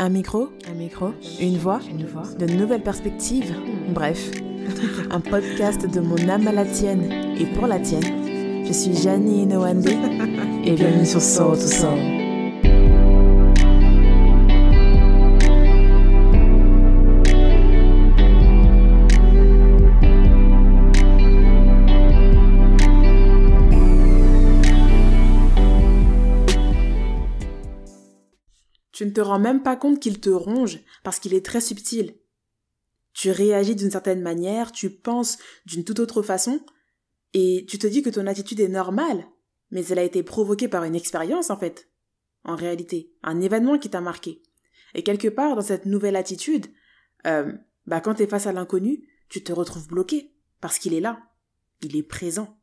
Un micro, un micro, une voix, une voix, de nouvelles perspectives. Bref, un podcast de mon âme à la tienne et pour la tienne. Je suis Janie Inouande et bienvenue sur Soul to Soul. Tu ne te rends même pas compte qu'il te ronge parce qu'il est très subtil. Tu réagis d'une certaine manière, tu penses d'une toute autre façon, et tu te dis que ton attitude est normale, mais elle a été provoquée par une expérience en fait. En réalité, un événement qui t'a marqué. Et quelque part dans cette nouvelle attitude, euh, bah quand t'es face à l'inconnu, tu te retrouves bloqué parce qu'il est là, il est présent.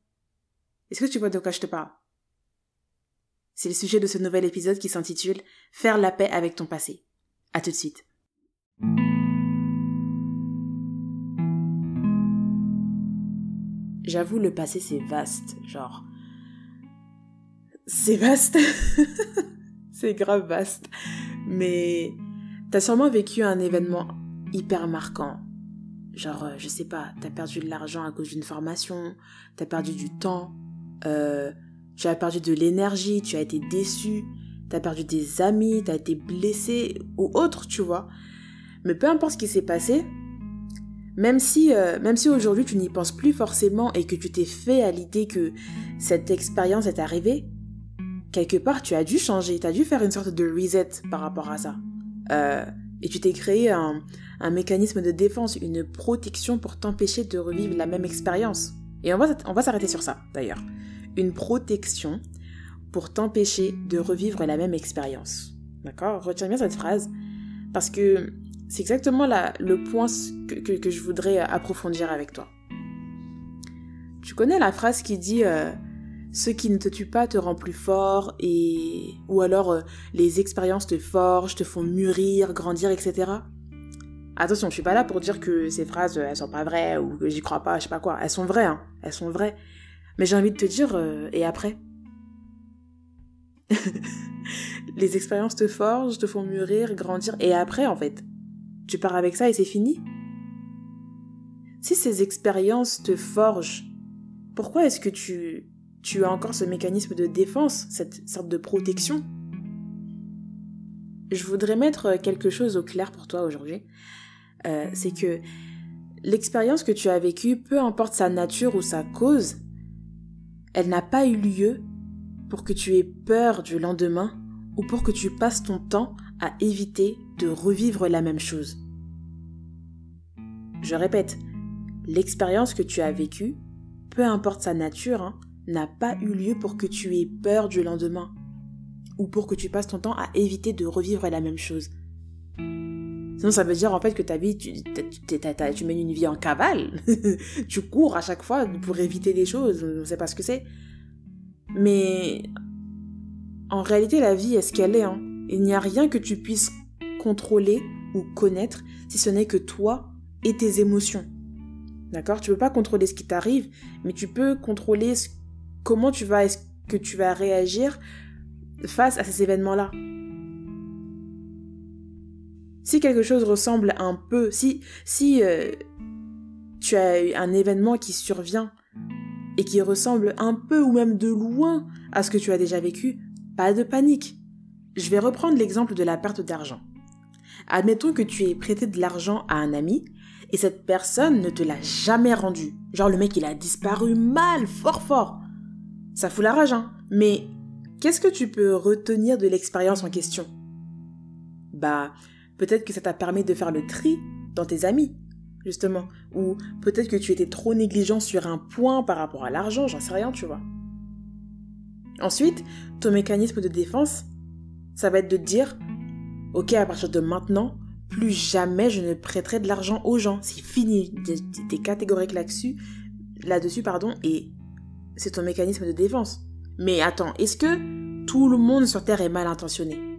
Est-ce que tu vois de quoi je te parle? C'est le sujet de ce nouvel épisode qui s'intitule Faire la paix avec ton passé. À tout de suite. J'avoue, le passé c'est vaste, genre. C'est vaste. c'est grave vaste. Mais t'as sûrement vécu un événement hyper marquant. Genre, euh, je sais pas, t'as perdu de l'argent à cause d'une formation, t'as perdu du temps, euh, tu as perdu de l'énergie, tu as été déçu, tu as perdu des amis, tu as été blessé ou autre, tu vois. Mais peu importe ce qui s'est passé, même si, euh, si aujourd'hui tu n'y penses plus forcément et que tu t'es fait à l'idée que cette expérience est arrivée, quelque part tu as dû changer, tu as dû faire une sorte de reset par rapport à ça. Euh, et tu t'es créé un, un, mécanisme de défense, une protection pour t'empêcher de revivre la même expérience. Et on va, on va s'arrêter sur ça d'ailleurs une protection pour t'empêcher de revivre la même expérience. D'accord? Retiens bien cette phrase parce que c'est exactement le point que, je voudrais approfondir avec toi. Tu connais la phrase qui dit euh, ce qui ne te tue pas te rend plus fort et ou alors euh, les expériences te forgent, te font mûrir, grandir, etc. Attention, je suis pas là pour dire que ces phrases elles sont pas vraies ou que j'y crois pas, je sais pas quoi. Elles sont vraies, hein. Elles sont vraies. Mais j'ai envie de te dire, euh, et après Les expériences te forgent, te font mûrir, grandir, et après, en fait, tu pars avec ça et c'est fini Si ces expériences te forgent, pourquoi est-ce que tu, tu as encore ce mécanisme de défense, cette sorte de protection? Je voudrais mettre quelque chose au clair pour toi aujourd'hui. Euh, c'est que l'expérience que tu as vécue, peu importe sa nature ou sa cause, elle n'a pas eu lieu pour que tu aies peur du lendemain ou pour que tu passes ton temps à éviter de revivre la même chose. Je répète, l'expérience que tu as vécue, peu importe sa nature, hein, n'a pas eu lieu pour que tu aies peur du lendemain ou pour que tu passes ton temps à éviter de revivre la même chose. Sinon, ça veut dire en fait que ta vie, tu, tu, mènes une vie en cavale. tu cours à chaque fois pour éviter des choses. On ne sait pas ce que c'est. Mais en réalité, la vie est ce qu'elle est. Hein. Il n'y a rien que tu puisses contrôler ou connaître si ce n'est que toi et tes émotions. D'accord? Tu peux pas contrôler ce qui t'arrive, mais tu peux contrôler comment tu vas, est-ce que tu vas réagir face à ces événements-là. Si quelque chose ressemble un peu, si, si euh, tu as un événement qui survient et qui ressemble un peu ou même de loin à ce que tu as déjà vécu, pas de panique. Je vais reprendre l'exemple de la perte d'argent. Admettons que tu aies prêté de l'argent à un ami et cette personne ne te l'a jamais rendu. Genre le mec il a disparu mal, fort fort. Ça fout la rage, hein. Mais qu'est-ce que tu peux retenir de l'expérience en question? Bah, Peut-être que ça t'a permis de faire le tri dans tes amis, justement. Ou peut-être que tu étais trop négligent sur un point par rapport à l'argent, j'en sais rien, tu vois. Ensuite, ton mécanisme de défense, ça va être de dire, ok, à partir de maintenant, plus jamais je ne prêterai de l'argent aux gens. C'est fini. T'es catégorique là-dessus, là-dessus, pardon, et c'est ton mécanisme de défense. Mais attends, est-ce que tout le monde sur Terre est mal intentionné?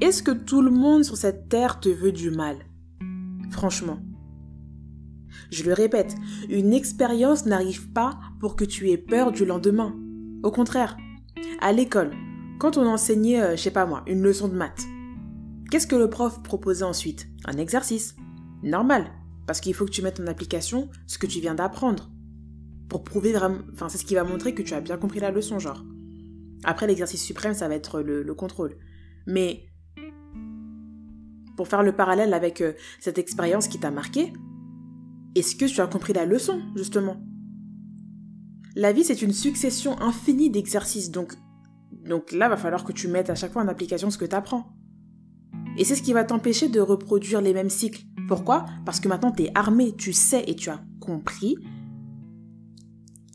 Est-ce que tout le monde sur cette terre te veut du mal? Franchement. Je le répète, une expérience n'arrive pas pour que tu aies peur du lendemain. Au contraire, à l'école, quand on enseignait, euh, je sais pas moi, une leçon de maths, Qu'est-ce que le prof proposait ensuite? Un exercice. Normal, parce qu'il faut que tu mettes en application ce que tu viens d'apprendre. Pour prouver vraiment... Enfin, c'est ce qui va montrer que tu as bien compris la leçon, genre. Après, l'exercice suprême, ça va être le, contrôle. Mais pour faire le parallèle avec euh, cette expérience qui t'a marqué, est-ce que tu as compris la leçon, justement? La vie, c'est une succession infinie d'exercices, donc, donc là, va falloir que tu mettes à chaque fois en application ce que tu apprends. Et c'est ce qui va t'empêcher de reproduire les mêmes cycles. Pourquoi? Parce que maintenant, tu es armé, tu sais et tu as compris,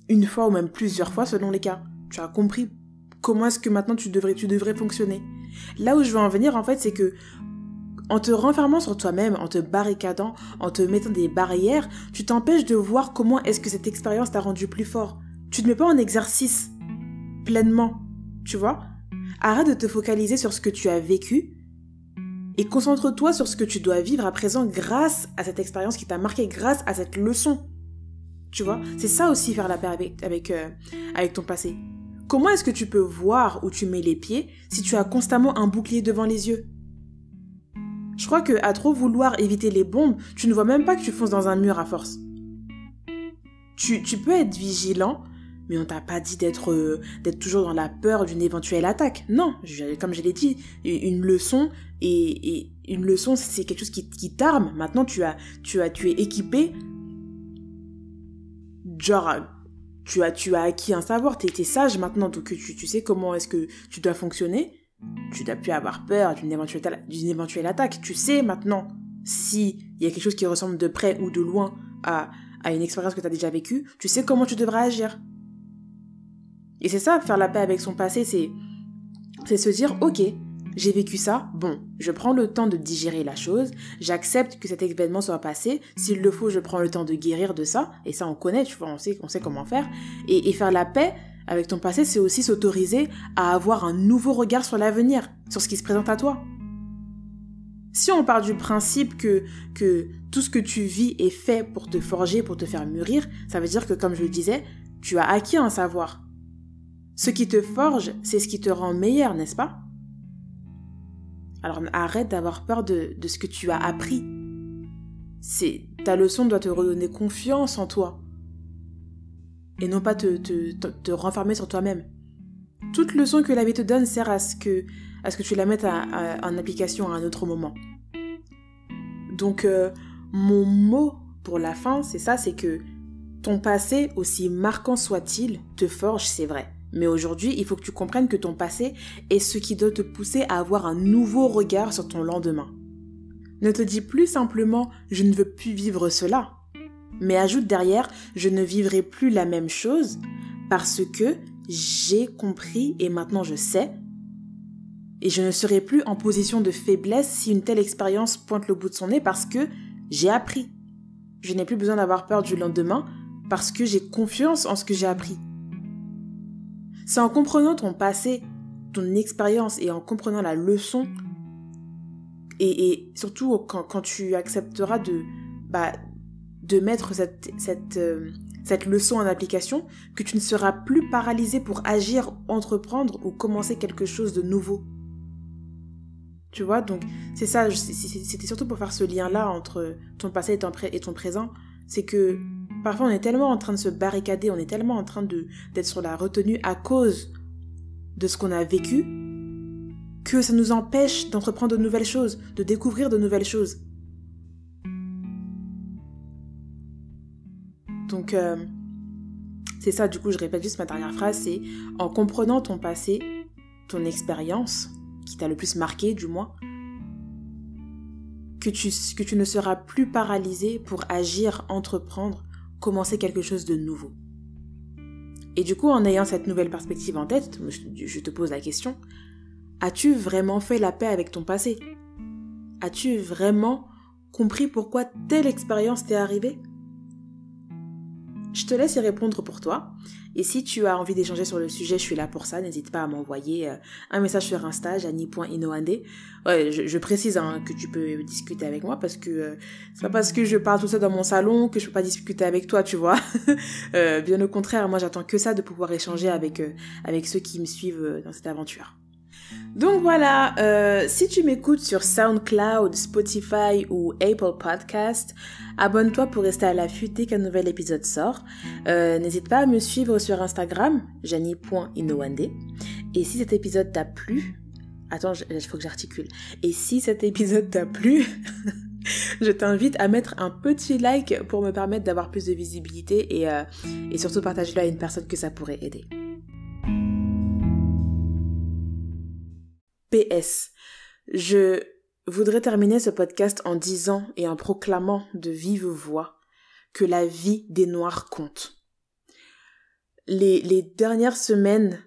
une fois ou même plusieurs fois selon les cas. Tu as compris comment est-ce que maintenant tu devrais, tu devrais fonctionner. Là où je veux en venir, en fait, c'est que en te renfermant sur toi-même, en te barricadant, en te mettant des barrières, tu t'empêches de voir comment est-ce que cette expérience t'a rendu plus fort. Tu ne mets pas en exercice pleinement, tu vois Arrête de te focaliser sur ce que tu as vécu et concentre-toi sur ce que tu dois vivre à présent grâce à cette expérience qui t'a marqué, grâce à cette leçon. Tu vois C'est ça aussi faire la paix avec, avec, euh, avec ton passé. Comment est-ce que tu peux voir où tu mets les pieds si tu as constamment un bouclier devant les yeux? Je crois que à trop vouloir éviter les bombes, tu ne vois même pas que tu fonces dans un mur à force. Tu, tu peux être vigilant, mais on t'a pas dit d'être euh, toujours dans la peur d'une éventuelle attaque. Non, comme je l'ai dit, une leçon et, et une leçon c'est quelque chose qui, t'arme. Maintenant tu as tu as tu es équipé genre tu as, tu as acquis un savoir, tu es, sage maintenant, donc tu, tu sais comment est-ce que tu dois fonctionner. Tu dois plus avoir peur d'une éventuelle, éventuelle attaque. Tu sais maintenant si il y a quelque chose qui ressemble de près ou de loin à, à une expérience que tu as déjà vécue, tu sais comment tu devrais agir. Et c'est ça, faire la paix avec son passé, c'est, c'est se dire, ok, j'ai vécu ça, bon, je prends le temps de digérer la chose, j'accepte que cet événement soit passé, s'il le faut, je prends le temps de guérir de ça, et ça on connaît, tu vois, on sait, on sait comment faire, et, faire la paix avec ton passé, c'est aussi s'autoriser à avoir un nouveau regard sur l'avenir, sur ce qui se présente à toi. Si on part du principe que, que tout ce que tu vis est fait pour te forger, pour te faire mûrir, ça veut dire que, comme je le disais, tu as acquis un savoir. Ce qui te forge, c'est ce qui te rend meilleur, n'est-ce pas? Alors arrête d'avoir peur de, ce que tu as appris. Ta leçon doit te redonner confiance en toi et non pas te, te, renfermer sur toi-même. Toute leçon que la vie te donne sert à ce que, tu la mettes en application à un autre moment. Donc, euh, mon mot pour la fin, c'est ça, c'est que ton passé, aussi marquant soit-il, te forge, c'est vrai. Mais aujourd'hui, il faut que tu comprennes que ton passé est ce qui doit te pousser à avoir un nouveau regard sur ton lendemain. Ne te dis plus simplement je ne veux plus vivre cela, mais ajoute derrière je ne vivrai plus la même chose parce que j'ai compris et maintenant je sais et je ne serai plus en position de faiblesse si une telle expérience pointe le bout de son nez parce que j'ai appris. Je n'ai plus besoin d'avoir peur du lendemain parce que j'ai confiance en ce que j'ai appris. C'est en comprenant ton passé, ton expérience et en comprenant la leçon, et, surtout quand, tu accepteras de, bah, de mettre euh, cette leçon en application, que tu ne seras plus paralysé pour agir, entreprendre ou commencer quelque chose de nouveau. Tu vois, donc c'est ça, c'était surtout pour faire ce lien-là entre ton passé et ton, et ton présent. C'est que Parfois, on est tellement en train de se barricader, on est tellement en train d'être sur la retenue à cause de ce qu'on a vécu, que ça nous empêche d'entreprendre de nouvelles choses, de découvrir de nouvelles choses. Donc, euh, c'est ça, du coup, je répète juste ma dernière phrase, c'est en comprenant ton passé, ton expérience, qui t'a le plus marqué, du moins, que tu, que tu ne seras plus paralysé pour agir, entreprendre commencer quelque chose de nouveau. Et du coup, en ayant cette nouvelle perspective en tête, je te pose la question, as-tu vraiment fait la paix avec ton passé? As-tu vraiment compris pourquoi telle expérience t'est arrivée? Je te laisse y répondre pour toi. Et si tu as envie d'échanger sur le sujet, je suis là pour ça. N'hésite pas à m'envoyer euh, un message sur Insta, jani.inoande. Ouais, je, précise hein, que tu peux discuter avec moi parce que euh, c'est pas parce que je parle tout ça dans mon salon que je peux pas discuter avec toi, tu vois. Euh, bien au contraire, moi j'attends que ça de pouvoir échanger avec, avec ceux qui me suivent dans cette aventure. Donc voilà, euh, si tu m'écoutes sur SoundCloud, Spotify ou Apple Podcast, abonne-toi pour rester à l'affût dès qu'un nouvel épisode sort. Euh, n'hésite pas à me suivre sur Instagram, jani.inowande. Et si cet épisode t'a plu, attends, il faut que j'articule. Et si cet épisode t'a plu, je t'invite à mettre un petit like pour me permettre d'avoir plus de visibilité et, euh, surtout partager-le à une personne que ça pourrait aider. PS. Je voudrais terminer ce podcast en disant et en proclamant de vive voix que la vie des Noirs compte. Les, dernières semaines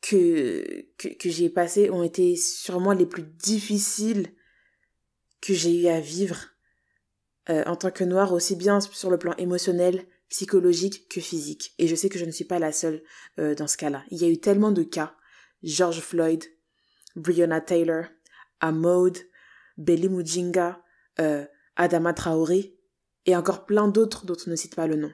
que, que, que j'ai passées ont été sûrement les plus difficiles que j'ai eu à vivre euh, en tant que noire, aussi bien sur le plan émotionnel, psychologique que physique. Et je sais que je ne suis pas la seule euh, dans ce cas-là. Il y a eu tellement de cas. George Floyd, Breonna Taylor, Amode, Belly Mujinga, euh, Adama Traoré, et encore plein d'autres dont on ne cite pas le nom.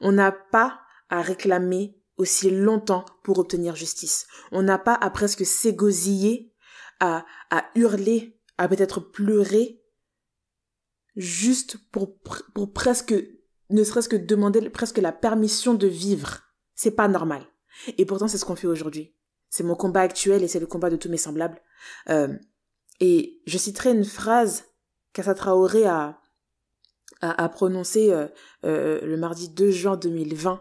On n'a pas à réclamer aussi longtemps pour obtenir justice. On n'a pas à presque s'égosiller, à, à hurler, à peut-être pleurer, juste pour, pour presque, ne serait-ce que demander presque la permission de vivre. C'est pas normal. Et pourtant, c'est ce qu'on fait aujourd'hui. C'est mon combat actuel et c'est le combat de tous mes semblables. Euh, et je citerai une phrase qu'Assa Traoré a, a, a prononcée euh, euh, le mardi 2 juin 2020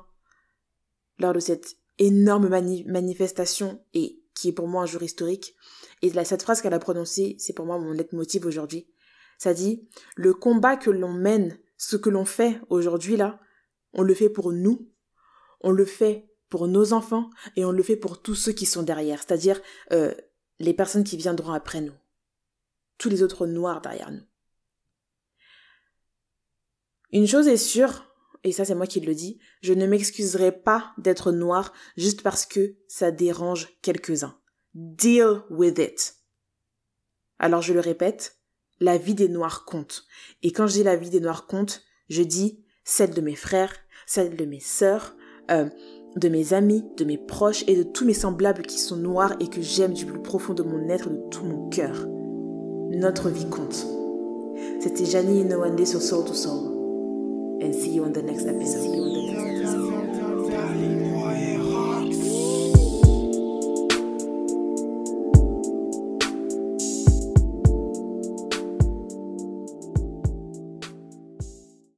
lors de cette énorme manifestation et qui est pour moi un jour historique. Et la, cette phrase qu'elle a prononcée, c'est pour moi mon leitmotiv aujourd'hui. Ça dit, le combat que l'on mène, ce que l'on fait aujourd'hui là, on le fait pour nous, on le fait pour nos enfants et on le fait pour tous ceux qui sont derrière, c'est-à-dire euh, les personnes qui viendront après nous, tous les autres noirs derrière nous. Une chose est sûre, et ça c'est moi qui le dis, je ne m'excuserai pas d'être noir juste parce que ça dérange quelques-uns. Deal with it. Alors je le répète, la vie des noirs compte. Et quand je dis la vie des noirs compte, je dis celle de mes frères, celle de mes sœurs, euh, de mes amis, de mes proches et de tous mes semblables qui sont noirs et que j'aime du plus profond de mon être, de tout mon cœur. Notre vie compte. C'était Janie Inouande sur Soul to Soul. And see you on the next episode.